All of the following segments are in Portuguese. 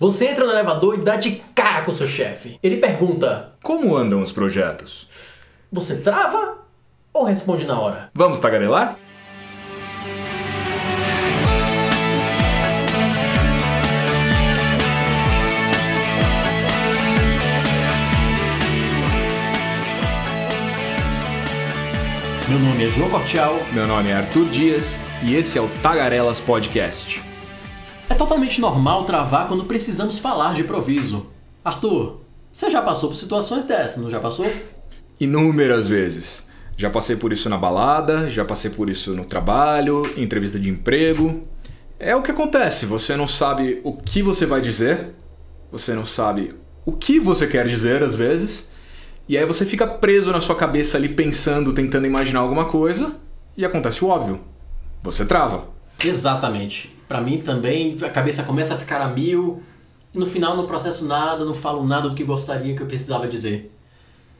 Você entra no elevador e dá de cara com seu chefe. Ele pergunta: Como andam os projetos? Você trava ou responde na hora? Vamos tagarelar? Meu nome é João Cortial. Meu nome é Arthur Dias e esse é o Tagarelas Podcast. É totalmente normal travar quando precisamos falar de improviso. Arthur, você já passou por situações dessas, não já passou? Inúmeras vezes. Já passei por isso na balada, já passei por isso no trabalho, em entrevista de emprego. É o que acontece, você não sabe o que você vai dizer, você não sabe o que você quer dizer às vezes, e aí você fica preso na sua cabeça ali pensando, tentando imaginar alguma coisa, e acontece o óbvio. Você trava. Exatamente. Para mim também, a cabeça começa a ficar a mil, e no final não processo nada, não falo nada do que gostaria que eu precisava dizer.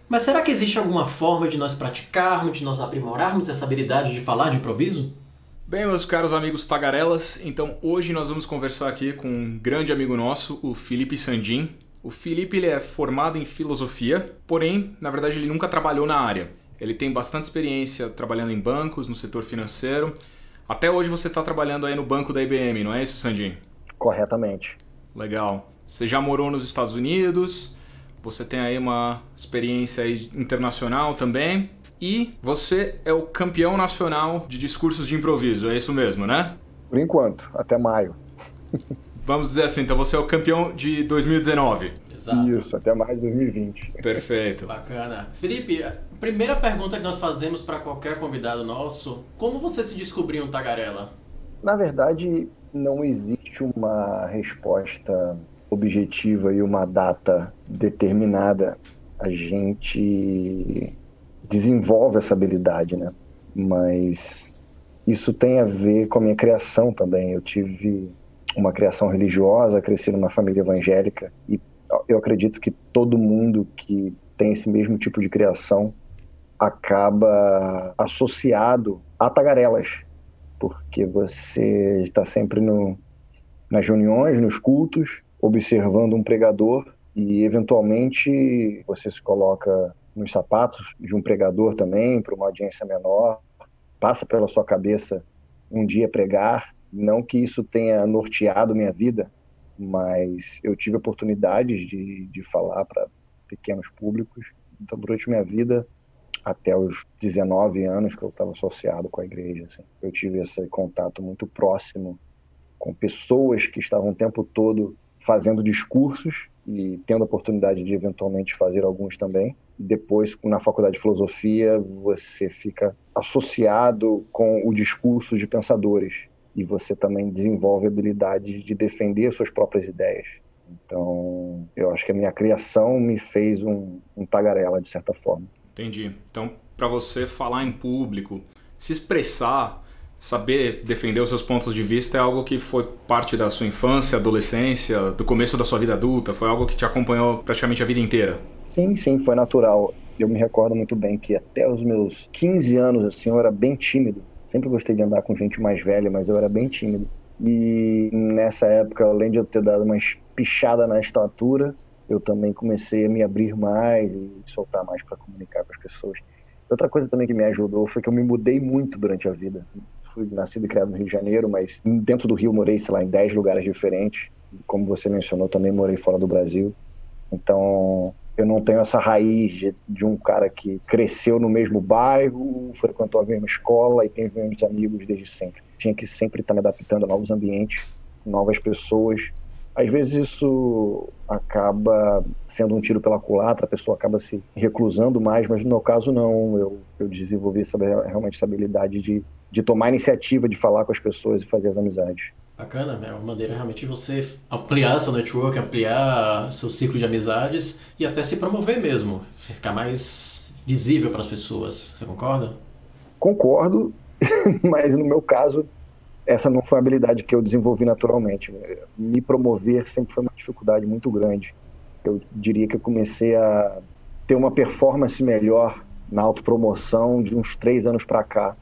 Mas será que existe alguma forma de nós praticarmos, de nós aprimorarmos essa habilidade de falar de improviso? Bem, meus caros amigos tagarelas, então hoje nós vamos conversar aqui com um grande amigo nosso, o Felipe Sandin. O Felipe ele é formado em filosofia, porém, na verdade, ele nunca trabalhou na área. Ele tem bastante experiência trabalhando em bancos, no setor financeiro. Até hoje você está trabalhando aí no banco da IBM, não é isso, Sandin? Corretamente. Legal. Você já morou nos Estados Unidos, você tem aí uma experiência aí internacional também. E você é o campeão nacional de discursos de improviso, é isso mesmo, né? Por enquanto, até maio. Vamos dizer assim, então você é o campeão de 2019. Exato. Isso, até mais de 2020. Perfeito. Bacana. Felipe, primeira pergunta que nós fazemos para qualquer convidado nosso: como você se descobriu um tagarela? Na verdade, não existe uma resposta objetiva e uma data determinada. A gente desenvolve essa habilidade, né? Mas isso tem a ver com a minha criação também. Eu tive uma criação religiosa, cresci numa família evangélica e eu acredito que todo mundo que tem esse mesmo tipo de criação acaba associado a tagarelas, porque você está sempre no, nas reuniões, nos cultos, observando um pregador e eventualmente você se coloca nos sapatos de um pregador também para uma audiência menor, passa pela sua cabeça um dia pregar não que isso tenha norteado minha vida, mas eu tive oportunidades de, de falar para pequenos públicos. Então, durante minha vida, até os 19 anos que eu estava associado com a igreja, assim, eu tive esse contato muito próximo com pessoas que estavam o tempo todo fazendo discursos e tendo a oportunidade de eventualmente fazer alguns também. Depois, na faculdade de filosofia, você fica associado com o discurso de pensadores e você também desenvolve habilidades de defender suas próprias ideias. Então, eu acho que a minha criação me fez um, um tagarela, de certa forma. Entendi. Então, para você falar em público, se expressar, saber defender os seus pontos de vista é algo que foi parte da sua infância, adolescência, do começo da sua vida adulta? Foi algo que te acompanhou praticamente a vida inteira? Sim, sim, foi natural. Eu me recordo muito bem que até os meus 15 anos, assim, eu era bem tímido. Sempre gostei de andar com gente mais velha, mas eu era bem tímido. E nessa época, além de eu ter dado uma pichada na estatura, eu também comecei a me abrir mais e soltar mais para comunicar com as pessoas. Outra coisa também que me ajudou foi que eu me mudei muito durante a vida. Fui nascido e criado no Rio de Janeiro, mas dentro do Rio morei, sei lá, em 10 lugares diferentes. Como você mencionou, também morei fora do Brasil. Então, eu não tenho essa raiz de, de, um cara que cresceu no mesmo bairro, frequentou a mesma escola e tem os mesmos amigos desde sempre. Tinha que sempre estar me adaptando a novos ambientes, novas pessoas. Às vezes isso acaba sendo um tiro pela culatra, a pessoa acaba se reclusando mais, mas no meu caso não. Eu, eu desenvolvi essa, realmente essa habilidade de, de tomar iniciativa, de falar com as pessoas e fazer as amizades. Bacana? É uma maneira realmente de você ampliar seu network, ampliar seu ciclo de amizades e até se promover mesmo, ficar mais visível para as pessoas. Você concorda? Concordo, mas no meu caso, essa não foi uma habilidade que eu desenvolvi naturalmente. Me promover sempre foi uma dificuldade muito grande. Eu diria que eu comecei a ter uma performance melhor na autopromoção de uns três anos para cá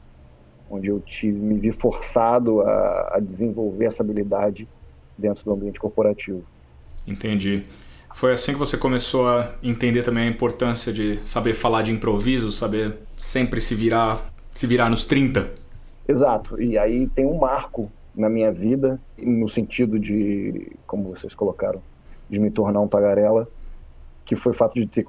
onde eu tive, me vi forçado a, a desenvolver essa habilidade dentro do ambiente corporativo. Entendi. Foi assim que você começou a entender também a importância de saber falar de improviso, saber sempre se virar, se virar nos 30? Exato. E aí tem um marco na minha vida, no sentido de, como vocês colocaram, de me tornar um tagarela, que foi o fato de ter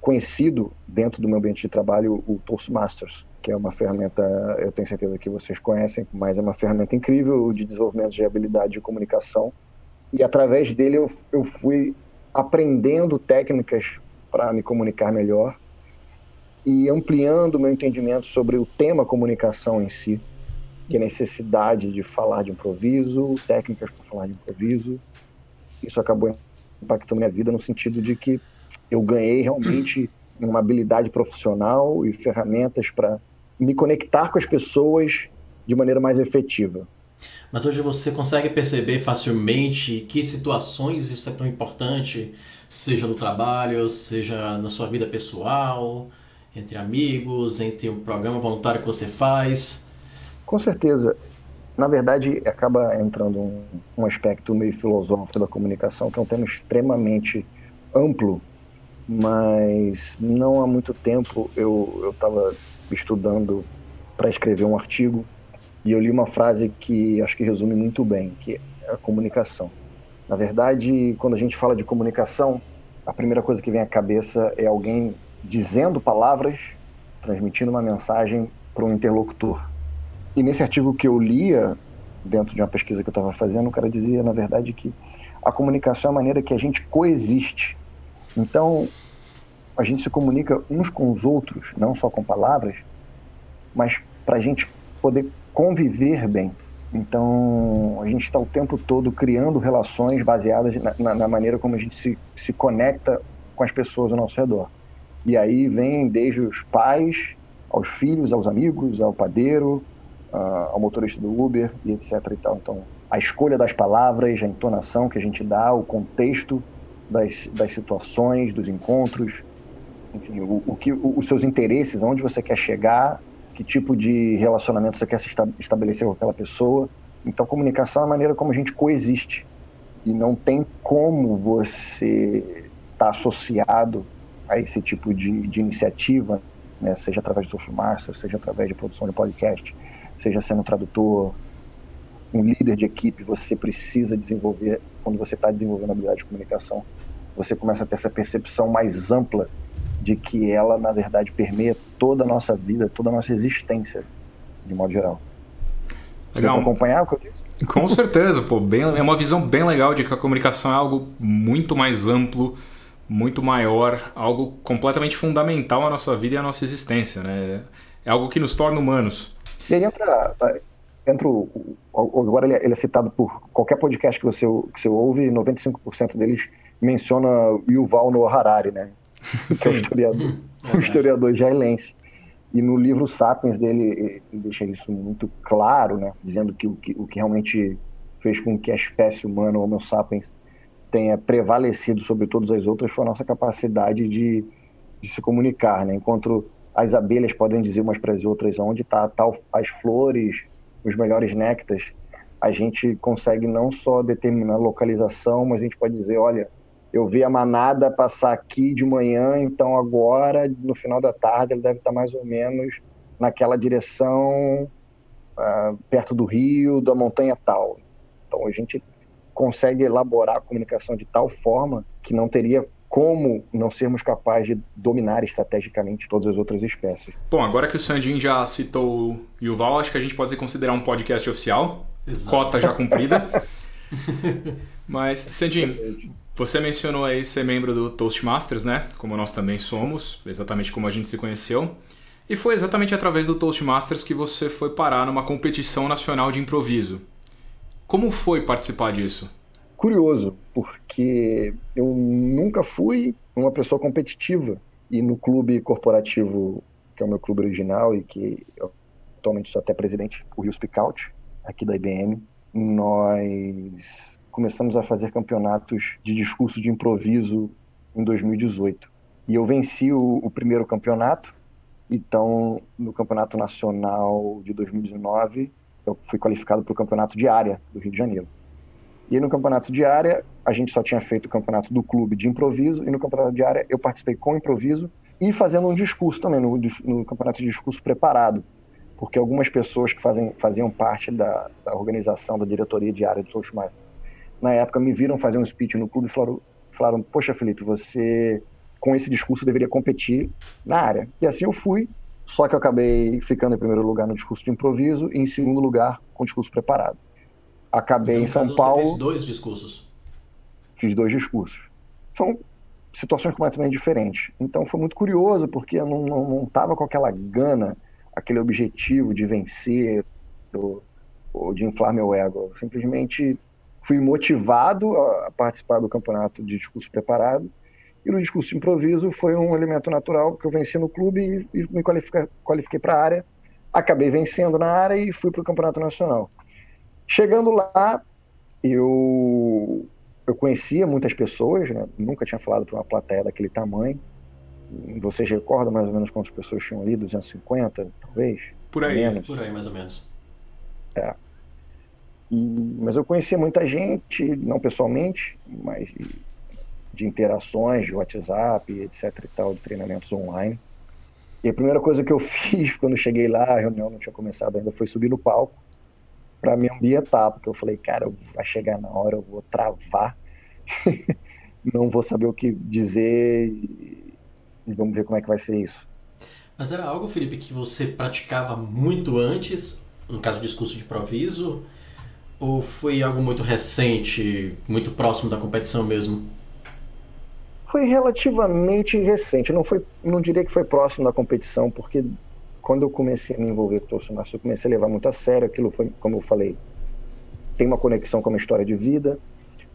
conhecido dentro do meu ambiente de trabalho o Toastmasters, que é uma ferramenta, eu tenho certeza que vocês conhecem, mas é uma ferramenta incrível de desenvolvimento de habilidade de comunicação. E através dele eu, eu fui aprendendo técnicas para me comunicar melhor e ampliando meu entendimento sobre o tema comunicação em si, que a necessidade de falar de improviso, técnicas para falar de improviso. Isso acabou impactando minha vida no sentido de que eu ganhei realmente uma habilidade profissional e ferramentas para me conectar com as pessoas de maneira mais efetiva. Mas hoje você consegue perceber facilmente que situações isso é tão importante, seja no trabalho, seja na sua vida pessoal, entre amigos, entre o um programa voluntário que você faz? Com certeza. Na verdade, acaba entrando um, um aspecto meio filosófico da comunicação, que é um tema extremamente amplo, mas não há muito tempo eu estava estudando para escrever um artigo e eu li uma frase que acho que resume muito bem, que é a comunicação. Na verdade, quando a gente fala de comunicação, a primeira coisa que vem à cabeça é alguém dizendo palavras, transmitindo uma mensagem para um interlocutor. E nesse artigo que eu lia, dentro de uma pesquisa que eu estava fazendo, o cara dizia, na verdade, que a comunicação é a maneira que a gente coexiste. Então, a gente se comunica uns com os outros, não só com palavras, mas para a gente poder conviver bem. Então, a gente está o tempo todo criando relações baseadas na, na, na, maneira como a gente se, se conecta com as pessoas ao nosso redor. E aí vem desde os pais, aos filhos, aos amigos, ao padeiro, ao motorista do Uber e etc. E tal. Então, a escolha das palavras, a entonação que a gente dá, o contexto das, das situações, dos encontros, enfim, o, o que, o, os seus interesses, aonde você quer chegar que tipo de relacionamento você quer se estabelecer com aquela pessoa. Então, comunicação é a maneira como a gente coexiste. E não tem como você estar tá associado a esse tipo de, de iniciativa, né? seja através do social master, seja através de produção de podcast, seja sendo tradutor, um líder de equipe, você precisa desenvolver, quando você está desenvolvendo habilidade de comunicação, você começa a ter essa percepção mais ampla de que ela, na verdade, permeia toda a nossa vida, toda a nossa existência, de modo geral. Legal. Acompanhar o que eu disse? Com certeza, pô, bem, é uma visão bem legal de que a comunicação é algo muito mais amplo, muito maior, algo completamente fundamental à nossa vida e à nossa existência, né? É algo que nos torna humanos. E aí entra, entra o, agora ele é, ele é citado por qualquer podcast que você, que você ouve, 95% deles menciona Yuval Noah Harari, né? que é o historiador, o historiador israelense. E no livro Sapiens dele, ele deixa isso muito claro, né? dizendo que o, que o que realmente fez com que a espécie humana, o Homo sapiens, tenha prevalecido sobre todas as outras foi a nossa capacidade de, de se comunicar. Né? Enquanto as abelhas podem dizer umas para as outras onde está tal as flores, os melhores néctares, a gente consegue não só determinar a localização, mas a gente pode dizer, olha, eu vi a manada passar aqui de manhã, então agora, no final da tarde, ele deve estar mais ou menos naquela direção, uh, perto do rio, da montanha tal. Então a gente consegue elaborar a comunicação de tal forma que não teria como não sermos capazes de dominar estrategicamente todas as outras espécies. Bom, agora que o Sandin já citou o Yuval, acho que a gente pode considerar um podcast oficial. Exato. Cota já cumprida. Mas, Sandin, você mencionou aí ser membro do Toastmasters, né? Como nós também somos, exatamente como a gente se conheceu. E foi exatamente através do Toastmasters que você foi parar numa competição nacional de improviso. Como foi participar disso? Curioso, porque eu nunca fui uma pessoa competitiva. E no clube corporativo, que é o meu clube original e que eu atualmente sou até presidente, o Rio Speak aqui da IBM, nós começamos a fazer campeonatos de discurso de improviso em 2018. E eu venci o, o primeiro campeonato, então no campeonato nacional de 2019 eu fui qualificado para o campeonato de área do Rio de Janeiro. E no campeonato de área, a gente só tinha feito o campeonato do clube de improviso, e no campeonato de área eu participei com improviso e fazendo um discurso também, no, no campeonato de discurso preparado. Porque algumas pessoas que fazem, faziam parte da, da organização, da diretoria de área do Toastmasters, na época me viram fazer um speech no clube e falaram, falaram poxa Felipe, você com esse discurso deveria competir na área. E assim eu fui, só que eu acabei ficando em primeiro lugar no discurso de improviso e em segundo lugar com o discurso preparado. Acabei então, em São Paulo. Você fez dois discursos? Fiz dois discursos. São situações completamente diferentes. Então foi muito curioso, porque eu não, não, não tava com aquela gana, aquele objetivo de vencer ou, ou de inflar meu ego. Eu simplesmente fui motivado a participar do campeonato de discurso preparado. E no discurso de improviso foi um elemento natural, porque eu venci no clube e, e me qualifiquei para a área. Acabei vencendo na área e fui para o campeonato nacional. Chegando lá, eu, eu conhecia muitas pessoas, né? nunca tinha falado para uma plateia daquele tamanho. Vocês recordam mais ou menos quantas pessoas tinham ali? 250, talvez? Por aí, menos. por aí mais ou menos. É. E, mas eu conhecia muita gente, não pessoalmente, mas de, de interações, de WhatsApp, etc e tal, de treinamentos online. E a primeira coisa que eu fiz quando cheguei lá, a reunião não tinha começado ainda, foi subir no palco para me ambientar, porque eu falei, cara, vai chegar na hora, eu vou travar, não vou saber o que dizer e vamos ver como é que vai ser isso. Mas era algo, Felipe, que você praticava muito antes, no caso do discurso de improviso, ou foi algo muito recente, muito próximo da competição mesmo? Foi relativamente recente, não foi, não diria que foi próximo da competição, porque quando eu comecei a me envolver com o Toastmasters, eu comecei a levar muito a sério. Aquilo foi, como eu falei, tem uma conexão com a minha história de vida.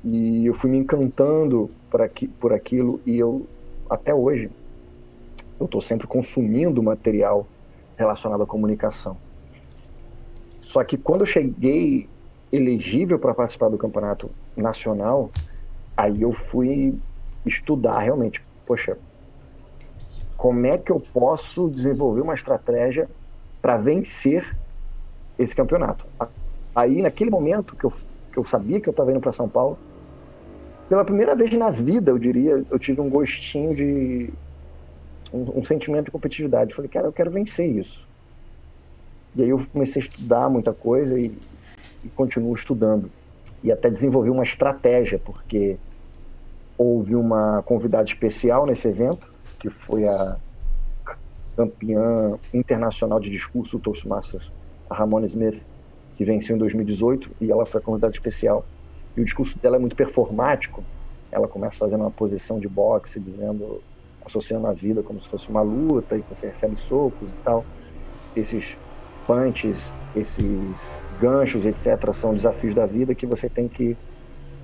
E eu fui me encantando por, aqui, por aquilo. E eu, até hoje, eu estou sempre consumindo material relacionado à comunicação. Só que quando eu cheguei elegível para participar do campeonato nacional, aí eu fui estudar realmente. Poxa, como é que eu posso desenvolver uma estratégia para vencer esse campeonato. Aí, naquele momento que eu, que eu sabia que eu estava indo para São Paulo, pela primeira vez na vida, eu diria, eu tive um gostinho de. um, um sentimento de competitividade. falei, cara, eu quero vencer isso. E aí eu comecei a estudar muita coisa e, e continuo estudando. E até desenvolvi uma estratégia, porque houve uma convidada especial nesse evento, que foi a campeã internacional de discurso Toastmasters, a Ramona Smith, que venceu em 2018 e ela foi a convidada especial. E o discurso dela é muito performático. Ela começa fazendo uma posição de boxe, dizendo, associando a vida como se fosse uma luta e você recebe socos e tal. Esses punches, esses ganchos, etc., são desafios da vida que você tem que,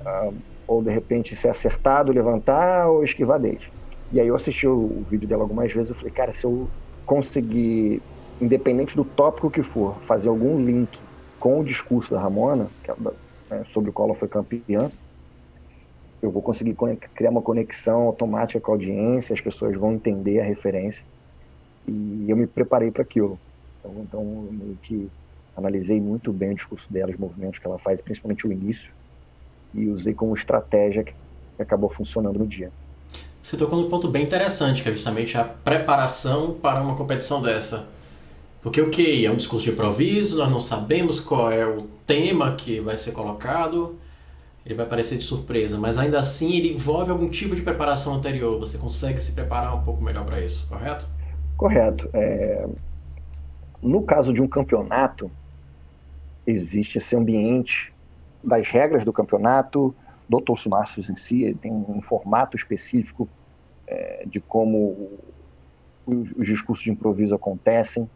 uh, ou de repente, ser acertado, levantar ou esquivar deles. E aí eu assisti o, vídeo dela algumas vezes, eu falei, cara, se eu conseguir, independente do tópico que for, fazer algum link com o discurso da Ramona, é, né, sobre o qual ela foi campeã, eu vou conseguir criar uma conexão automática com a audiência, as pessoas vão entender a referência. E eu me preparei para aquilo. Então, então eu meio que analisei muito bem o discurso dela, os movimentos que ela faz, principalmente o início, e usei como estratégia que acabou funcionando no dia. Você tocou num ponto bem interessante, que é justamente a preparação para uma competição dessa. Porque o que é um discurso de improviso, nós não sabemos qual é o tema que vai ser colocado, ele vai parecer de surpresa, mas ainda assim ele envolve algum tipo de preparação anterior. Você consegue se preparar um pouco melhor para isso, correto? Correto. É... No caso de um campeonato, existe esse ambiente das regras do campeonato, do Toastmasters em si, ele tem um formato específico é, de como os, os, discursos de improviso acontecem.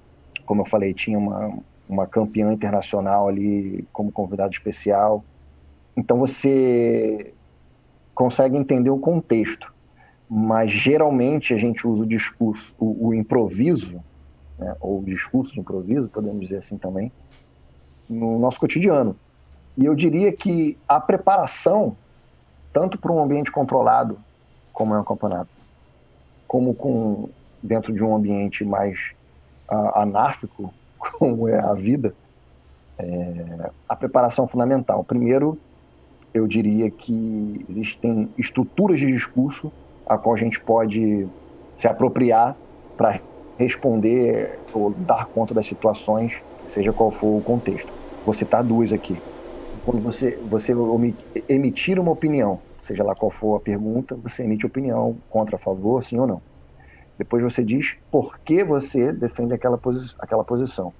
Como eu falei, tinha uma, uma campeã internacional ali como convidado especial. Então você consegue entender o contexto, mas geralmente a gente usa o discurso, o, o improviso, né, ou discurso de improviso, podemos dizer assim também, no nosso cotidiano. E eu diria que a preparação tanto para um ambiente controlado, como é um campeonato, como com dentro de um ambiente mais uh, anárquico, como é a vida, é, a preparação fundamental. Primeiro, eu diria que existem estruturas de discurso a qual a gente pode se apropriar para responder ou dar conta das situações, seja qual for o contexto. Vou citar duas aqui. Quando você, você emitir uma opinião, seja lá qual for a pergunta, você emite opinião contra, a favor, sim ou não. Depois você diz por que você defende aquela, posi aquela posição.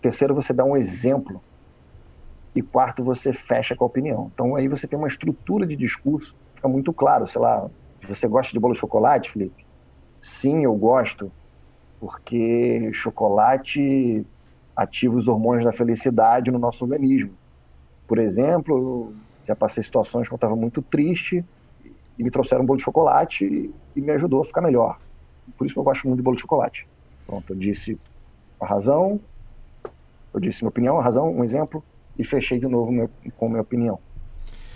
Terceiro, você dá um exemplo. E quarto, você fecha com a opinião. Então aí você tem uma estrutura de discurso, fica muito claro, sei lá, você gosta de bolo de chocolate, Felipe? Sim, eu gosto, porque chocolate ativa os hormônios da felicidade no nosso organismo. Por exemplo, já passei situações que eu estava muito triste e me trouxeram um bolo de chocolate e me ajudou a ficar melhor. Por isso que eu gosto muito de bolo de chocolate. Pronto, eu disse a razão, eu disse minha opinião, a razão, um exemplo, e fechei de novo meu, com a minha opinião.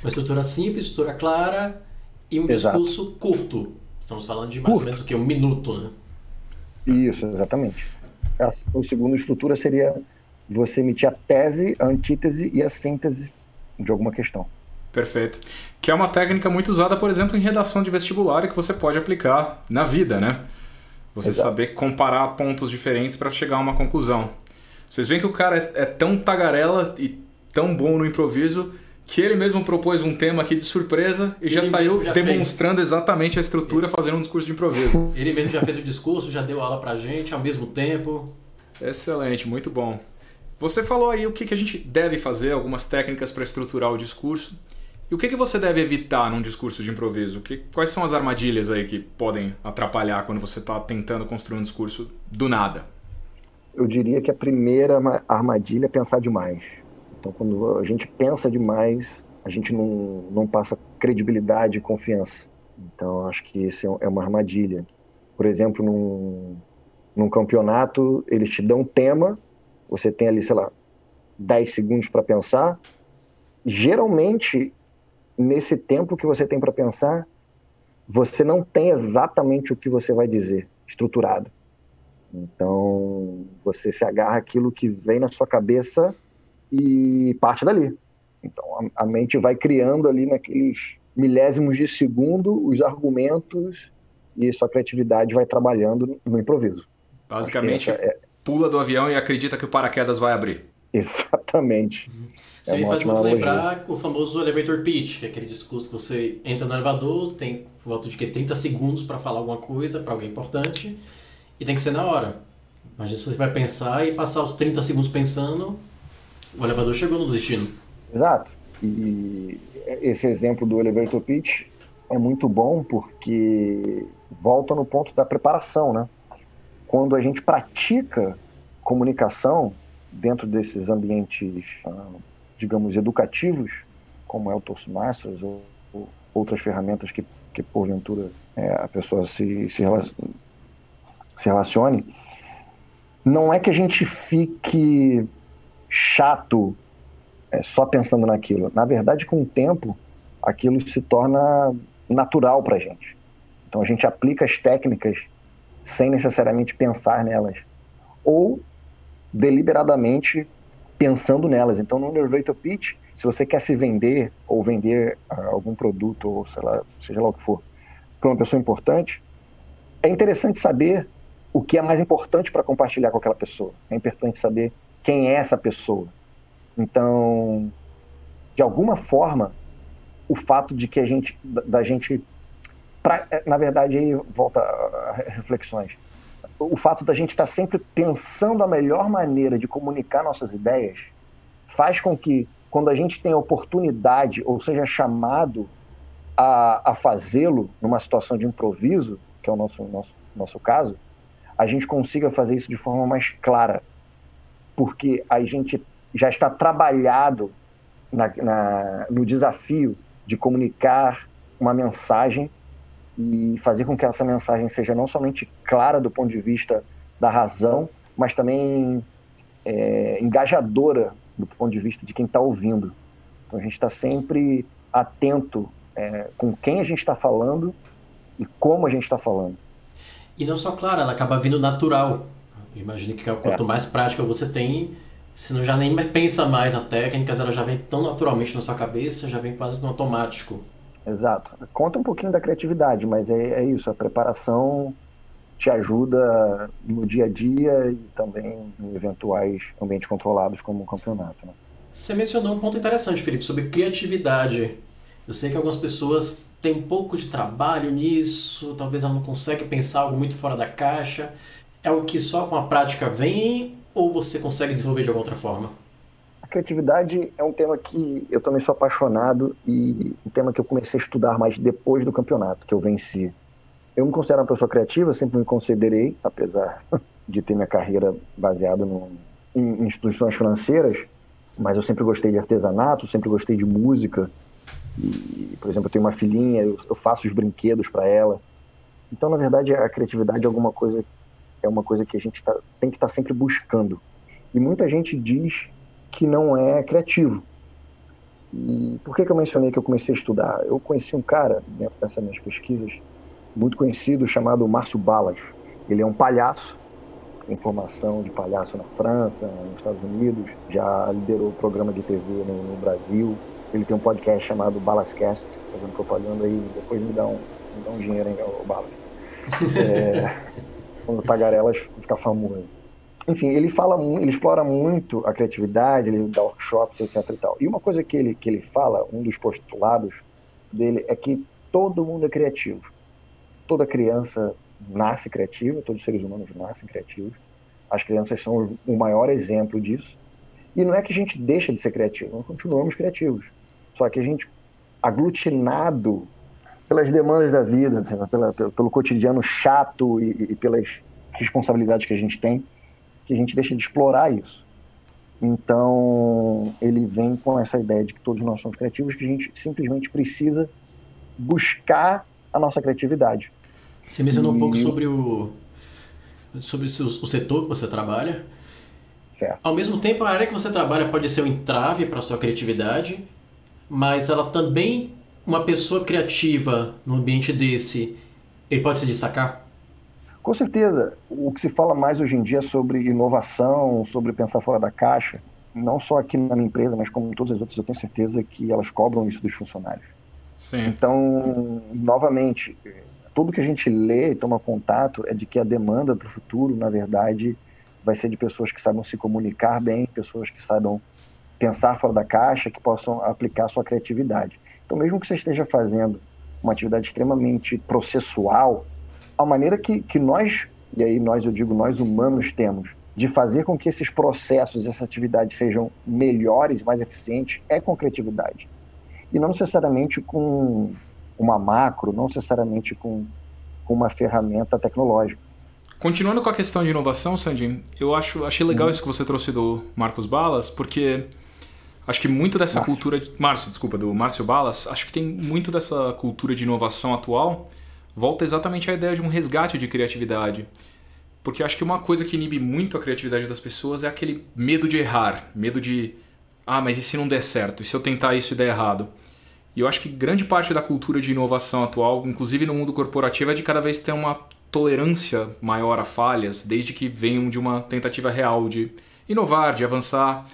Uma estrutura simples, estrutura clara e um Exato. discurso curto. Estamos falando de mais curto. ou menos o que? Um minuto, né? Isso, exatamente. A, a segunda estrutura seria você emitir a tese, a antítese e a síntese de alguma questão. Perfeito. Que é uma técnica muito usada, por exemplo, em redação de vestibular e que você pode aplicar na vida, né? Você Exato. saber comparar pontos diferentes para chegar a uma conclusão. Vocês veem que o cara é, é tão tagarela e tão bom no improviso que ele mesmo propôs um tema aqui de surpresa e ele já saiu já demonstrando fez. exatamente a estrutura, fazendo um discurso de improviso. Ele mesmo já fez o discurso, já deu aula pra gente ao mesmo tempo. Excelente, muito bom. Você falou aí o que, que a gente deve fazer, algumas técnicas para estruturar o discurso. E o que, que você deve evitar num discurso de improviso? Que, quais são as armadilhas aí que podem atrapalhar quando você está tentando construir um discurso do nada? Eu diria que a primeira armadilha é pensar demais. Então, quando a gente pensa demais, a gente não, não passa credibilidade e confiança. Então, acho que isso é, é uma armadilha. Por exemplo, num, num campeonato, eles te dão um tema, você tem ali, sei lá, 10 segundos para pensar. Geralmente, nesse tempo que você tem para pensar, você não tem exatamente o que você vai dizer estruturado. Então, você se agarra aquilo que vem na sua cabeça e parte dali. Então, a, mente vai criando ali naqueles milésimos de segundo os argumentos e sua criatividade vai trabalhando no improviso. Basicamente, é... pula do avião e acredita que o paraquedas vai abrir. Exatamente. Isso é me faz muito analogia. lembrar o famoso elevator pitch, que é aquele discurso que você entra no elevador, tem volta de que 30 segundos para falar alguma coisa para alguém importante e tem que ser na hora. Imagina se você vai pensar e passar os 30 segundos pensando, o elevador chegou no destino. Exato. E esse exemplo do elevator pitch é muito bom porque volta no ponto da preparação, né? Quando a gente pratica comunicação dentro desses ambientes, ah, digamos, educativos, como é o Toastmasters ou, ou outras ferramentas que, que porventura é, a pessoa se, se, se relacione, não é que a gente fique chato é, só pensando naquilo. Na verdade, com o tempo, aquilo se torna natural para a gente. Então a gente aplica as técnicas sem necessariamente pensar nelas. Ou deliberadamente pensando nelas. Então no elevator pitch, se você quer se vender ou vender uh, algum produto ou sei lá, seja lá o que for, para uma pessoa importante, é interessante saber o que é mais importante para compartilhar com aquela pessoa. É importante saber quem é essa pessoa. Então, de alguma forma, o fato de que a gente, da gente, pra, é, na verdade, aí volta a reflexões. O fato da gente estar tá sempre pensando a melhor maneira de comunicar nossas ideias faz com que, quando a gente tem a oportunidade, ou seja, chamado a, a fazê-lo numa situação de improviso, que é o nosso, nosso, nosso caso, a gente consiga fazer isso de forma mais clara, porque a gente já está trabalhado na, na, no desafio de comunicar uma mensagem e fazer com que essa mensagem seja não somente clara do ponto de vista da razão, mas também é, engajadora do ponto de vista de quem está ouvindo. Então a gente está sempre atento é, com quem a gente está falando e como a gente está falando. E não só clara, ela acaba vindo natural. Imagine que quanto é. mais prática você tem, Você não já nem pensa mais na técnica, ela já vem tão naturalmente na sua cabeça, já vem quase no automático. Exato. Conta um pouquinho da criatividade, mas é, é isso, a preparação te ajuda no dia a dia e também em eventuais ambientes controlados como um campeonato. Né? Você mencionou um ponto interessante, Felipe, sobre criatividade. Eu sei que algumas pessoas têm um pouco de trabalho nisso, talvez ela não consegue pensar algo muito fora da caixa. É o que só com a prática vem ou você consegue desenvolver de alguma outra forma? Criatividade é um tema que eu também sou apaixonado e um tema que eu comecei a estudar mais depois do campeonato que eu venci. Eu me considero uma pessoa criativa, sempre me considerei, apesar de ter minha carreira baseada no, em instituições financeiras, mas eu sempre gostei de artesanato, sempre gostei de música. E, por exemplo, eu tenho uma filhinha, eu, eu faço os brinquedos para ela. Então, na verdade, a criatividade é alguma coisa é uma coisa que a gente tá, tem que estar tá sempre buscando. E muita gente diz que não é criativo. E por que, que eu mencionei que eu comecei a estudar? Eu conheci um cara, dentro dessas minhas pesquisas, muito conhecido, chamado Márcio Balas. Ele é um palhaço, tem formação de palhaço na França, nos Estados Unidos, já liderou programa de TV no, no Brasil. Ele tem um podcast chamado Balascast, fazendo propaganda aí, depois me dá um, me dá um dinheiro, hein, o Balas. É, quando tagarelas ficar famoso. Enfim, ele fala, ele explora muito a criatividade, ele dá workshops, etc e tal. E uma coisa que ele, que ele fala, um dos postulados dele, é que todo mundo é criativo. Toda criança nasce criativa, todos os seres humanos nascem criativos. As crianças são o maior exemplo disso. E não é que a gente deixa de ser criativo, nós continuamos criativos. Só que a gente, aglutinado pelas demandas da vida, assim, pela, pelo, pelo, cotidiano chato e, e, pelas responsabilidades que a gente tem, que a gente deixa de explorar isso. Então, ele vem com essa ideia de que todos nós somos criativos, que a gente simplesmente precisa buscar a nossa criatividade. Você mencionou e... um pouco sobre o sobre o setor que você trabalha. Certo. Ao mesmo tempo, a área que você trabalha pode ser um entrave para a sua criatividade, mas ela também uma pessoa criativa no ambiente desse, ele pode se destacar? Com certeza. O que se fala mais hoje em dia é sobre inovação, sobre pensar fora da caixa, não só aqui na minha empresa, mas como em todas as outras, eu tenho certeza que elas cobram isso dos funcionários. Sim. Então, novamente, tudo que a gente lê e toma contato é de que a demanda para o futuro, na verdade, vai ser de pessoas que saibam se comunicar bem, pessoas que saibam pensar fora da caixa, que possam aplicar sua criatividade. Então, mesmo que você esteja fazendo uma atividade extremamente processual, a maneira que, que nós, e aí nós, eu digo, nós humanos temos, de fazer com que esses processos, essa atividade sejam melhores, mais eficientes, é com criatividade. E não necessariamente com uma macro, não necessariamente com, com uma ferramenta tecnológica. Continuando com a questão de inovação, Sandy, eu acho, achei legal hum. isso que você trouxe do Marcos Balas, porque Acho que muito dessa Márcio. cultura. De... Márcio, desculpa, do Márcio Balas. Acho que tem muito dessa cultura de inovação atual volta exatamente à ideia de um resgate de criatividade. Porque acho que uma coisa que inibe muito a criatividade das pessoas é aquele medo de errar, medo de. Ah, mas e se não der certo? E se eu tentar isso e der errado? E eu acho que grande parte da cultura de inovação atual, inclusive no mundo corporativo, é de cada vez ter uma tolerância maior a falhas, desde que venham de uma tentativa real de inovar, de avançar.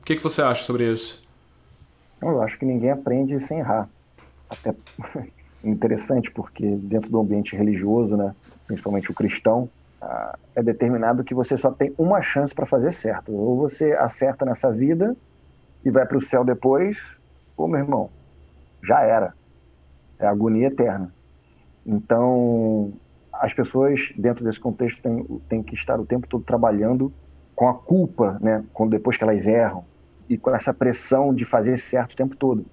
O que, que você acha sobre isso? Eu acho que ninguém aprende sem errar. Até interessante porque dentro do ambiente religioso, né, principalmente o cristão, ah, é determinado que você só tem uma chance para fazer certo. Ou você acerta nessa vida e vai para o céu depois, ou meu irmão, já era. É agonia eterna. Então, as pessoas dentro desse contexto têm, têm que estar o tempo todo trabalhando com a culpa, né, quando depois que elas erram, e com essa pressão de fazer certo o tempo todo.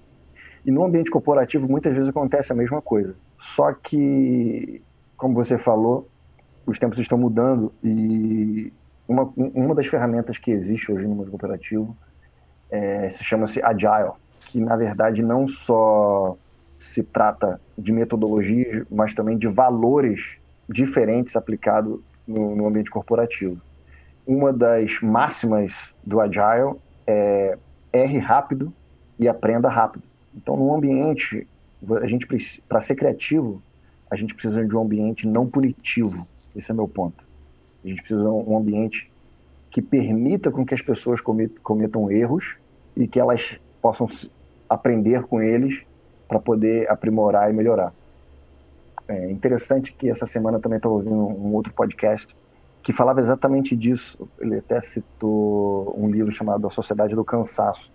E no ambiente corporativo, muitas vezes acontece a mesma coisa. Só que, como você falou, os tempos estão mudando e uma, uma das ferramentas que existe hoje no mundo corporativo é, se chama-se Agile, que na verdade não só se trata de metodologias, mas também de valores diferentes aplicados no, no ambiente corporativo. Uma das máximas do Agile é, erre rápido e aprenda rápido. Então, no ambiente, a gente para ser criativo, a gente precisa de um ambiente não punitivo. Esse é meu ponto. A gente precisa de um ambiente que permita com que as pessoas cometam erros e que elas possam aprender com eles para poder aprimorar e melhorar. É interessante que essa semana também estou ouvindo um outro podcast que falava exatamente disso. Ele até citou um livro chamado A Sociedade do Cansaço.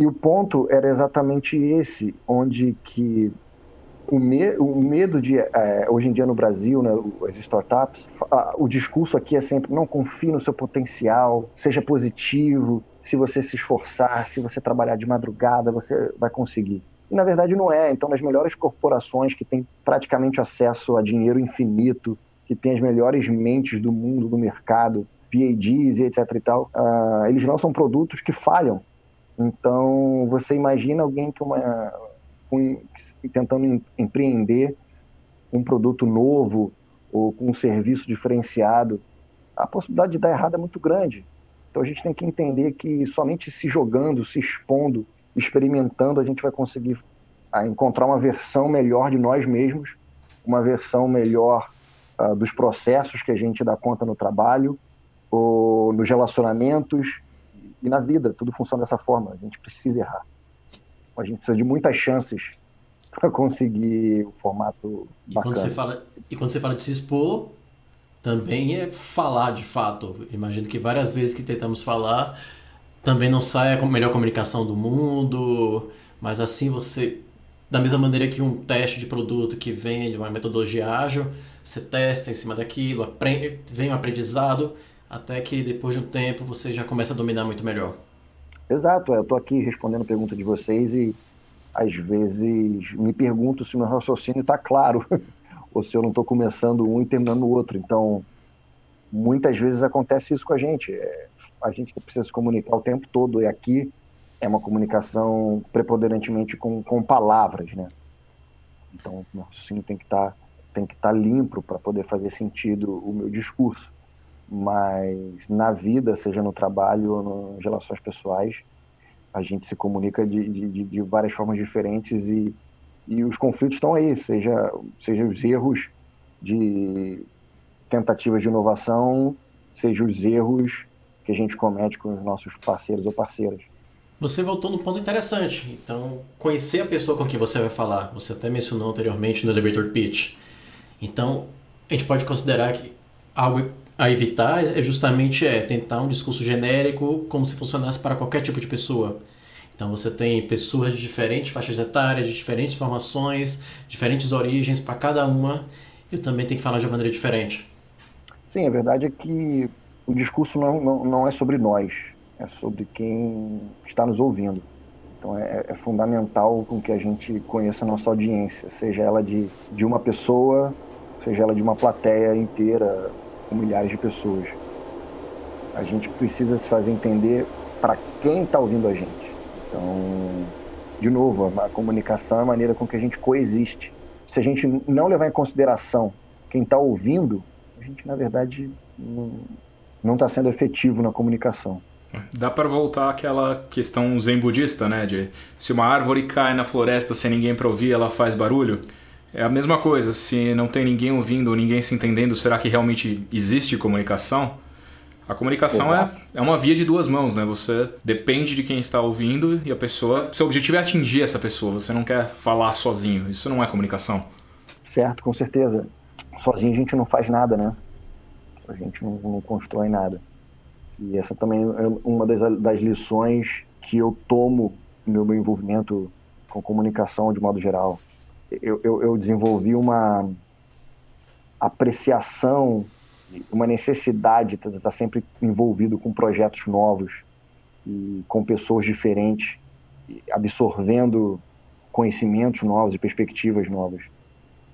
E o ponto era exatamente esse, onde que o, me, o medo de é, hoje em dia no Brasil, né, as startups, o discurso aqui é sempre não confie no seu potencial, seja positivo, se você se esforçar, se você trabalhar de madrugada, você vai conseguir. E na verdade não é. Então, nas melhores corporações que têm praticamente acesso a dinheiro infinito, que têm as melhores mentes do mundo, do mercado, PhDs e etc e tal, uh, eles lançam produtos que falham. Então, você imagina alguém que uma com, tentando empreender um produto novo ou com um serviço diferenciado, a possibilidade de dar errado é muito grande. Então a gente tem que entender que somente se jogando, se expondo, experimentando, a gente vai conseguir ah, encontrar uma versão melhor de nós mesmos, uma versão melhor uh, dos processos que a gente dá conta no trabalho, ou nos relacionamentos e na vida. Tudo funciona dessa forma. A gente precisa errar. A gente precisa de muitas chances para conseguir o formato e bacana. Quando você fala, e quando você fala de se expor, também é falar de fato. Imagino que várias vezes que tentamos falar, também não sai a melhor comunicação do mundo, mas assim você, da mesma maneira que um teste de produto que vem de uma metodologia ágil, você testa em cima daquilo, aprende, vem um aprendizado, até que depois de um tempo você já começa a dominar muito melhor. Exato, é, eu estou aqui respondendo a pergunta de vocês e às vezes me pergunto se o meu raciocínio está claro ou se eu não estou começando um e terminando o outro. Então, muitas vezes acontece isso com a gente. É, a gente precisa se comunicar o tempo todo e aqui é uma comunicação preponderantemente com, com palavras, né? Então, o meu raciocínio tem que estar tá, tem que estar tá limpo para poder fazer sentido o meu discurso mas na vida, seja no trabalho ou nas relações pessoais, a gente se comunica de, de, de várias formas diferentes e, e os conflitos estão aí, seja, seja os erros de tentativas de inovação, seja os erros que a gente comete com os nossos parceiros ou parceiras. Você voltou num ponto interessante. Então, conhecer a pessoa com quem você vai falar. Você até mencionou anteriormente no elevator pitch. Então, a gente pode considerar que algo a evitar é justamente é tentar um discurso genérico como se funcionasse para qualquer tipo de pessoa. Então você tem pessoas de diferentes faixas etárias, de diferentes formações, diferentes origens para cada uma, e também tem que falar de uma maneira diferente. Sim, a verdade é que o discurso não, não, não é sobre nós, é sobre quem está nos ouvindo. Então é, é, fundamental com que a gente conheça a nossa audiência, seja ela de, de uma pessoa, seja ela de uma plateia inteira, com milhares de pessoas. A gente precisa se fazer entender para quem está ouvindo a gente. Então, de novo, a comunicação é a maneira com que a gente coexiste. Se a gente não levar em consideração quem está ouvindo, a gente, na verdade, não está sendo efetivo na comunicação. Dá para voltar àquela questão zen budista, né? De se uma árvore cai na floresta sem ninguém para ouvir, ela faz barulho. É a mesma coisa, se não tem ninguém ouvindo ou ninguém se entendendo, será que realmente existe comunicação? A comunicação é, é uma via de duas mãos, né? Você depende de quem está ouvindo e a pessoa. Seu objetivo é atingir essa pessoa, você não quer falar sozinho. Isso não é comunicação. Certo, com certeza. Sozinho a gente não faz nada, né? A gente não, não constrói nada. E essa também é uma das, das lições que eu tomo no meu envolvimento com comunicação de modo geral eu, eu, eu desenvolvi uma apreciação, uma necessidade de estar sempre envolvido com projetos novos e com pessoas diferentes, absorvendo conhecimentos novos e perspectivas novas,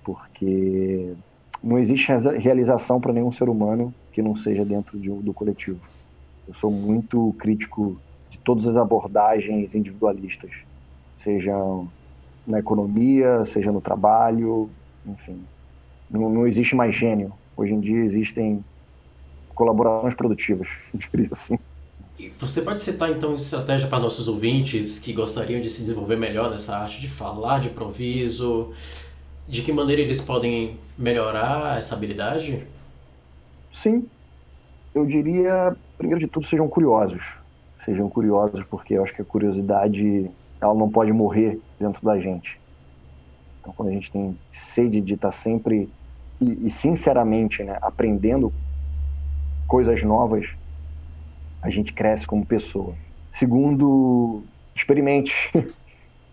porque não existe realização para nenhum ser humano que não seja dentro de, do coletivo. Eu sou muito crítico de todas as abordagens individualistas, sejam na economia, seja no trabalho, enfim. Não, não existe mais gênio. Hoje em dia existem colaborações produtivas, diria assim. E você pode citar então estratégia para nossos ouvintes que gostariam de se desenvolver melhor nessa arte de falar de improviso? De que maneira eles podem melhorar essa habilidade? Sim, eu diria primeiro de tudo, sejam curiosos. Sejam curiosos, porque eu acho que a curiosidade ela não pode morrer dentro da gente. Então, quando a gente tem sede de estar sempre e, e sinceramente, né, aprendendo coisas novas, a gente cresce como pessoa. Segundo, experimente.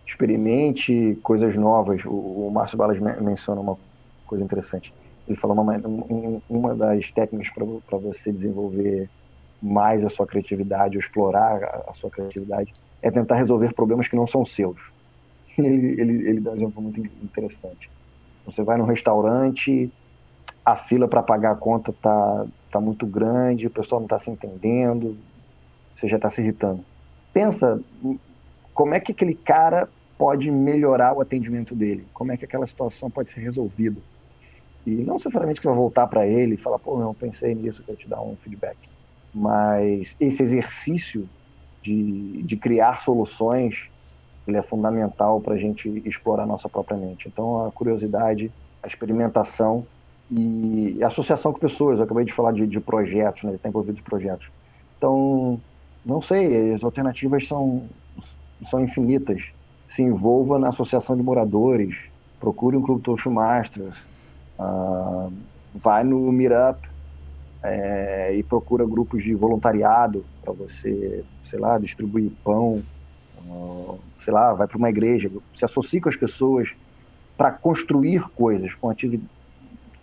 experimente coisas novas. O, o Márcio Balas menciona uma coisa interessante. Ele falou uma, uma das técnicas para você desenvolver mais a sua criatividade, explorar a, a, sua criatividade, é tentar resolver problemas que não são seus. Ele, ele, ele dá um exemplo muito interessante. Você vai num restaurante, a fila para pagar a conta tá, tá muito grande, o pessoal não está se entendendo, você já está se irritando. Pensa como é que aquele cara pode melhorar o atendimento dele, como é que aquela situação pode ser resolvida. E não necessariamente que você vai voltar para ele e falar, pô, não, pensei nisso, quero te dar um feedback. Mas esse exercício de, de criar soluções, ele é fundamental para a gente explorar a nossa própria mente. Então, a curiosidade, a experimentação e a associação com pessoas. Eu acabei de falar de, de projetos, né? Está envolvido em projetos. Então, não sei, as alternativas são, são infinitas. Se envolva na associação de moradores, procure um clube Toastmasters, uh, vai no Meetup é, e procura grupos de voluntariado para você, sei lá, distribuir pão, uh, sei lá, vai para uma igreja, se associe com as pessoas para construir coisas com atividade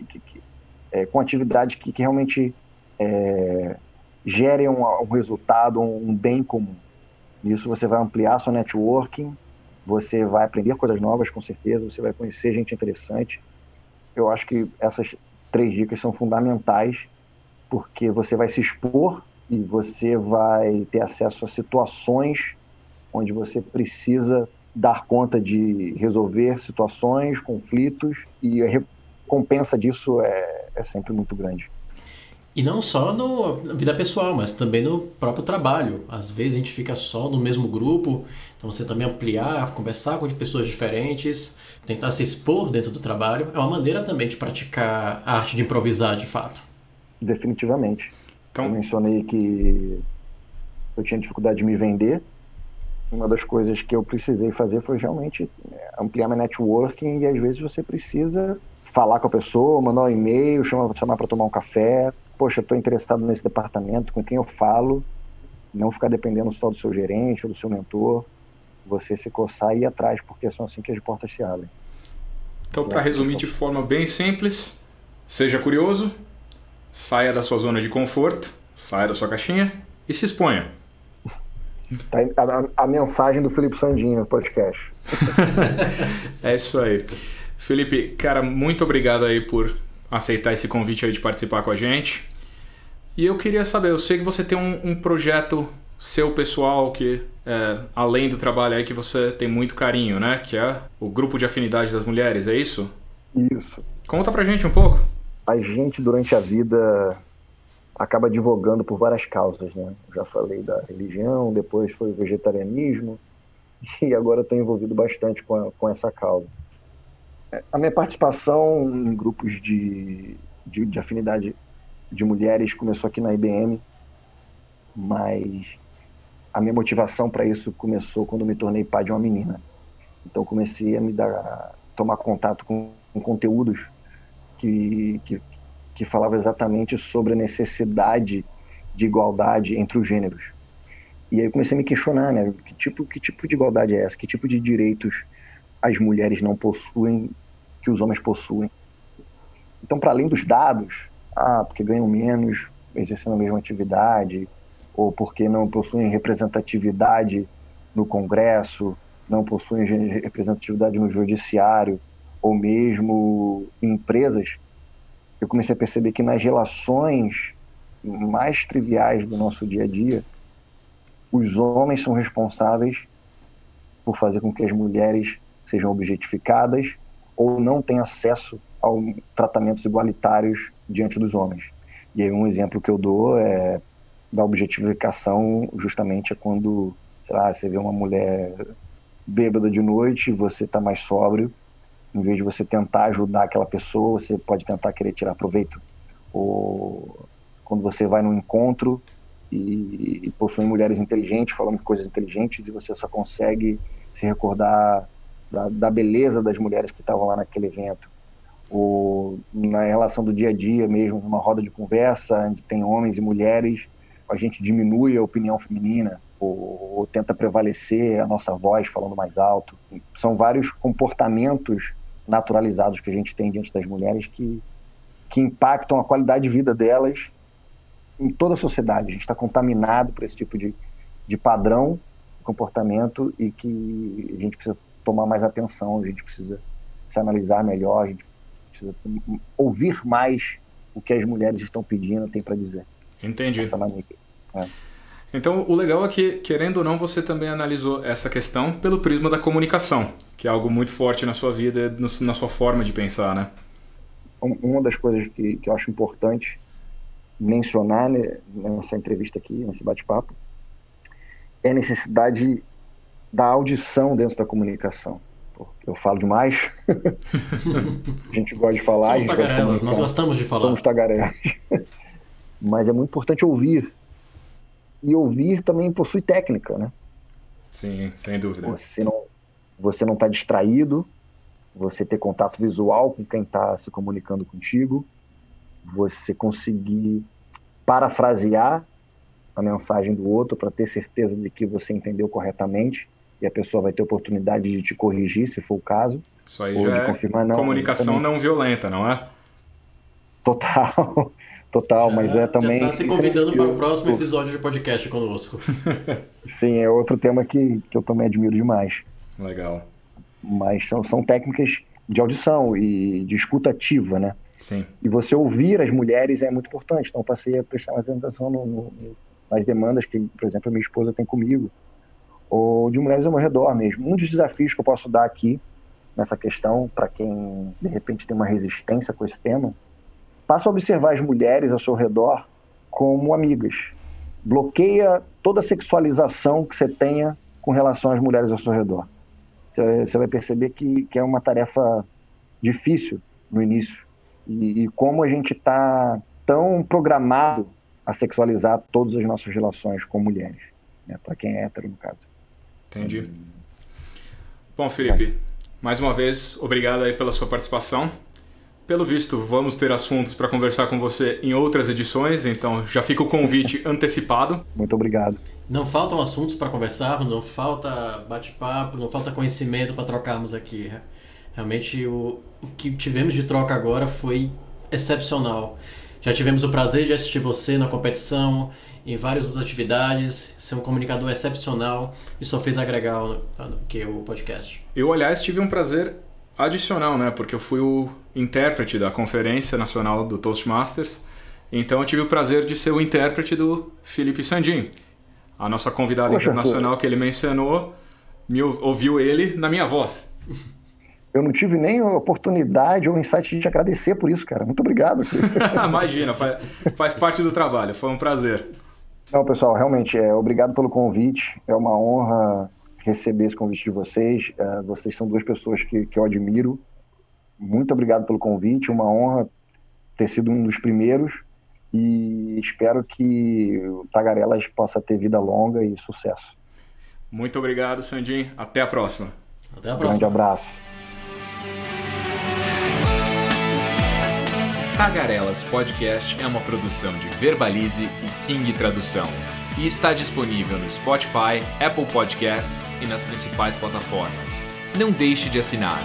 que, que, é, com atividades que, que realmente é, gerem um, um, resultado, um bem comum. Isso você vai ampliar seu networking, você vai aprender coisas novas, com certeza, você vai conhecer gente interessante. Eu acho que essas três dicas são fundamentais, porque você vai se expor e você vai ter acesso a situações onde você precisa dar conta de resolver situações, conflitos e recompensa disso é, é sempre muito grande. E não só no, na vida pessoal, mas também no próprio trabalho. Às vezes a gente fica só no mesmo grupo, então você também ampliar, conversar com pessoas diferentes, tentar se expor dentro do trabalho, é uma maneira também de praticar a arte de improvisar de fato. Definitivamente. Então... Eu mencionei que eu tinha dificuldade de me vender. Uma das coisas que eu precisei fazer foi realmente é, ampliar meu networking e às vezes você precisa falar com a pessoa, mandar um e-mail, chamar, chamar para tomar um café. Poxa, estou interessado nesse departamento, com quem eu falo. Não ficar dependendo só do seu gerente ou do seu mentor. Você se coçar e ir atrás, porque são assim que as portas se abrem. Então, para resumir de forma bem simples, seja curioso, saia da sua zona de conforto, saia da sua caixinha e se exponha. Tá a, a, a mensagem do Felipe Sandinho no podcast. é isso aí. Felipe, cara, muito obrigado aí por aceitar esse convite aí de participar com a gente. E eu queria saber, eu sei que você tem um, um projeto seu pessoal que, é, além do trabalho aí, que você tem muito carinho, né? Que é o Grupo de Afinidade das Mulheres, é isso? Isso. Conta pra gente um pouco. A gente, durante a vida, acaba advogando por várias causas, né? já falei da religião, depois foi o vegetarianismo, e agora estou envolvido bastante com, a, com essa causa a minha participação em grupos de, de, de, afinidade de mulheres começou aqui na IBM, mas a minha motivação para isso começou quando me tornei pai de uma menina. Então comecei a me dar, a tomar contato com, com conteúdos que, que, que falavam exatamente sobre a necessidade de igualdade entre os gêneros. E aí eu comecei a me questionar, né? Que tipo, que tipo de igualdade é essa? Que tipo de direitos as mulheres não possuem que os homens possuem. Então, para além dos dados, ah, porque ganham menos exercendo a mesma atividade, ou porque não possuem representatividade no Congresso, não possuem representatividade no Judiciário, ou mesmo em empresas, eu comecei a perceber que nas relações mais triviais do nosso dia a dia, os homens são responsáveis por fazer com que as mulheres sejam objetificadas ou não têm acesso a tratamentos igualitários diante dos homens. E aí um exemplo que eu dou é da objetificação justamente é quando, sei lá, você vê uma mulher bêbada de noite, você está mais sóbrio, em vez de você tentar ajudar aquela pessoa, você pode tentar querer tirar proveito. Ou quando você vai num encontro e, e possuem mulheres inteligentes, falando coisas inteligentes, e você só consegue se recordar da, da beleza das mulheres que estavam lá naquele evento. Ou na relação do dia a dia mesmo, numa roda de conversa, onde tem homens e mulheres, a gente diminui a opinião feminina, ou, ou tenta prevalecer a nossa voz falando mais alto. São vários comportamentos naturalizados que a gente tem diante das mulheres que, que impactam a qualidade de vida delas em toda a sociedade. A gente está contaminado por esse tipo de, de padrão de comportamento e que a gente precisa tomar mais atenção, a gente precisa se analisar melhor, a gente precisa ouvir mais o que as mulheres estão pedindo, tem para dizer. Entendi. É. Então, o legal é que, querendo ou não, você também analisou essa questão pelo prisma da comunicação, que é algo muito forte na sua vida, na sua forma de pensar, né? Uma das coisas que, que eu acho importante mencionar né, nessa entrevista aqui, nesse bate-papo, é a necessidade da audição dentro da comunicação. Eu falo demais. a gente gosta de falar. Somos tagarelas, nós gostamos de falar. Somos tagarelas. Mas é muito importante ouvir. E ouvir também possui técnica, né? Sim, sem dúvida. Você não você não está distraído, você ter contato visual com quem está se comunicando contigo, você conseguir parafrasear a mensagem do outro para ter certeza de que você entendeu corretamente e a pessoa vai ter oportunidade de te corrigir, se for o caso. Isso aí já é confirmar, não, comunicação não violenta, não é? Total, total, já, mas é também... Já tá se convidando para o próximo episódio de podcast conosco. Sim, é outro tema que, que eu também admiro demais. Legal. Mas são, são técnicas de audição e de escuta ativa, né? Sim. E você ouvir as mulheres é muito importante. Então, eu passei a prestar mais atenção no, no, nas demandas que, por exemplo, a minha esposa tem comigo, ou de mulheres ao meu redor mesmo. Um dos desafios que eu posso dar aqui nessa questão, para quem de repente tem uma resistência com esse tema, passa a observar as mulheres ao seu redor como amigas. Bloqueia toda sexualização que você tenha com relação às mulheres ao seu redor. Você vai perceber que, que é uma tarefa difícil no início e, e como a gente está tão programado a sexualizar todas as nossas relações com mulheres, né? para quem é hétero, no caso. Entendi. Bom, Felipe, mais uma vez, obrigado aí pela sua participação. Pelo visto, vamos ter assuntos para conversar com você em outras edições, então já fica o convite antecipado. Muito obrigado. Não faltam assuntos para conversar, não falta bate-papo, não falta conhecimento para trocarmos aqui. Realmente o, o que tivemos de troca agora foi excepcional. Já tivemos o prazer de assistir você na competição, em várias outras atividades, ser um comunicador excepcional e só fez agregar o, que o podcast. Eu, aliás, tive um prazer adicional, né? Porque eu fui o intérprete da Conferência Nacional do Toastmasters. Então eu tive o prazer de ser o intérprete do Felipe Sandin. A nossa convidada Poxa, internacional que ele mencionou me ouviu ele na minha voz. Eu não tive nem oportunidade ou insight de te agradecer por isso, cara. Muito obrigado. Imagina, faz, faz, parte do trabalho. Foi um prazer. Não, pessoal, realmente, é, obrigado pelo convite. É uma honra receber esse convite de vocês. É, vocês são duas pessoas que, que eu admiro. Muito obrigado pelo convite. Uma honra ter sido um dos primeiros. E espero que o Tagarelas possa ter vida longa e sucesso. Muito obrigado, Sandin. Até a próxima. Até a próxima. grande abraço. Tagarelas Podcast é uma produção de Verbalize e King Tradução e está disponível no Spotify, Apple Podcasts e nas principais plataformas. Não deixe de assinar.